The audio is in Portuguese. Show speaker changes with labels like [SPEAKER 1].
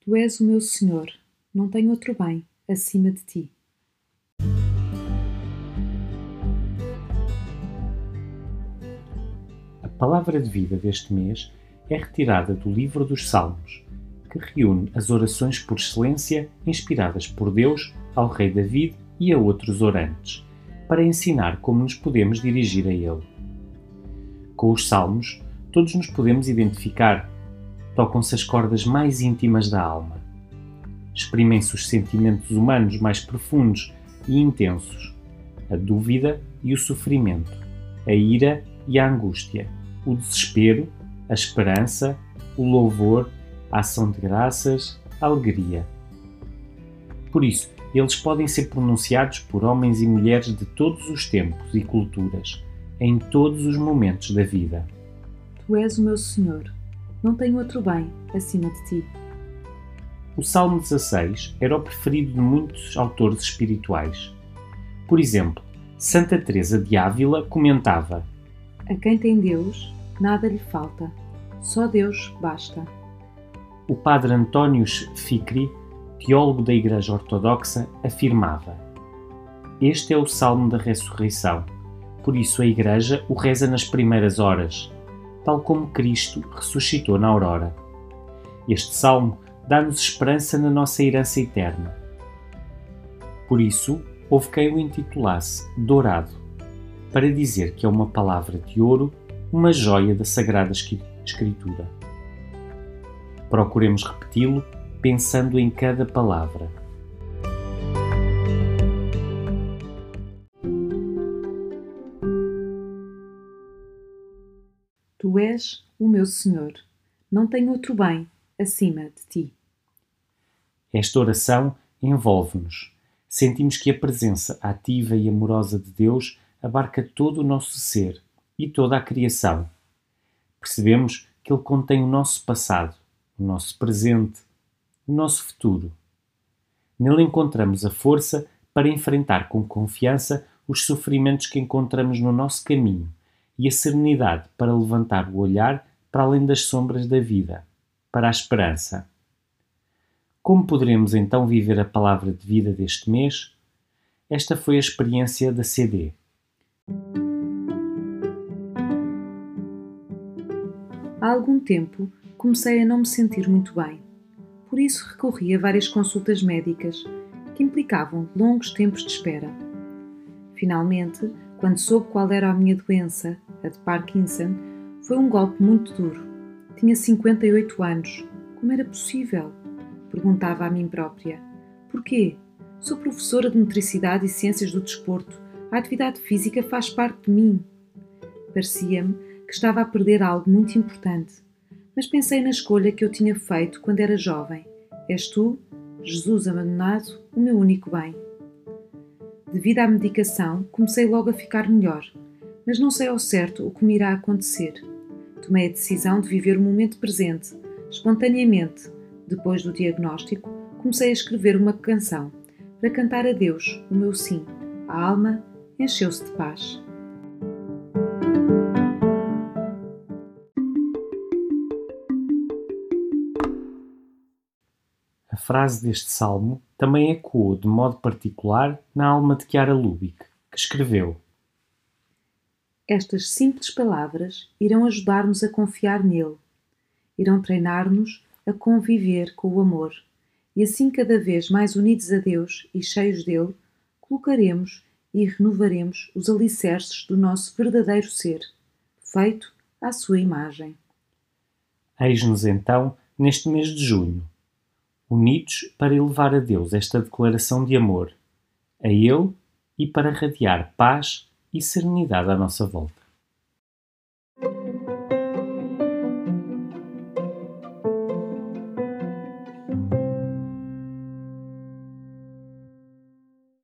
[SPEAKER 1] Tu és o meu Senhor, não tenho outro bem acima de ti.
[SPEAKER 2] A palavra de vida deste mês é retirada do livro dos Salmos, que reúne as orações por excelência inspiradas por Deus ao rei David e a outros orantes, para ensinar como nos podemos dirigir a ele. Com os Salmos, todos nos podemos identificar. Tocam-se as cordas mais íntimas da alma. Exprimem-se os sentimentos humanos mais profundos e intensos, a dúvida e o sofrimento, a ira e a angústia, o desespero, a esperança, o louvor, a ação de graças, a alegria. Por isso, eles podem ser pronunciados por homens e mulheres de todos os tempos e culturas, em todos os momentos da vida.
[SPEAKER 1] Tu és o meu Senhor, não tenho outro bem acima de ti.
[SPEAKER 2] O Salmo 16 era o preferido de muitos autores espirituais. Por exemplo, Santa Teresa de Ávila comentava:
[SPEAKER 1] A quem tem Deus, nada lhe falta, só Deus basta.
[SPEAKER 2] O padre António Ficri, teólogo da Igreja Ortodoxa, afirmava: Este é o Salmo da ressurreição. Por isso a Igreja o reza nas primeiras horas, tal como Cristo ressuscitou na aurora. Este salmo dá-nos esperança na nossa herança eterna. Por isso, houve quem o intitulasse Dourado, para dizer que é uma palavra de ouro, uma joia da Sagrada Escritura. Procuremos repeti-lo pensando em cada palavra.
[SPEAKER 1] Tu és o meu Senhor, não tenho outro bem acima de ti.
[SPEAKER 2] Esta oração envolve-nos. Sentimos que a presença ativa e amorosa de Deus abarca todo o nosso ser e toda a criação. Percebemos que Ele contém o nosso passado, o nosso presente, o nosso futuro. Nele encontramos a força para enfrentar com confiança os sofrimentos que encontramos no nosso caminho e a serenidade para levantar o olhar para além das sombras da vida, para a esperança. Como poderemos então viver a palavra de vida deste mês? Esta foi a experiência da CD.
[SPEAKER 1] Há algum tempo comecei a não me sentir muito bem. Por isso recorri a várias consultas médicas que implicavam longos tempos de espera. Finalmente, quando soube qual era a minha doença, a de Parkinson, foi um golpe muito duro. Tinha 58 anos. Como era possível? Perguntava a mim própria. Porquê? Sou professora de Motricidade e Ciências do Desporto. A atividade física faz parte de mim. Parecia-me que estava a perder algo muito importante. Mas pensei na escolha que eu tinha feito quando era jovem. És tu, Jesus abandonado, o meu único bem. Devido à medicação, comecei logo a ficar melhor, mas não sei ao certo o que me irá acontecer. Tomei a decisão de viver o momento presente, espontaneamente. Depois do diagnóstico, comecei a escrever uma canção para cantar a Deus o meu sim. A alma encheu-se de paz.
[SPEAKER 2] A frase deste salmo também ecoou de modo particular na alma de Chiara Lubick, que escreveu:
[SPEAKER 1] Estas simples palavras irão ajudar-nos a confiar nele, irão treinar-nos a conviver com o amor, e assim, cada vez mais unidos a Deus e cheios dele, colocaremos e renovaremos os alicerces do nosso verdadeiro ser, feito à sua imagem.
[SPEAKER 2] Eis-nos então neste mês de junho unidos para elevar a Deus esta declaração de amor, a Ele e para radiar paz e serenidade à nossa volta.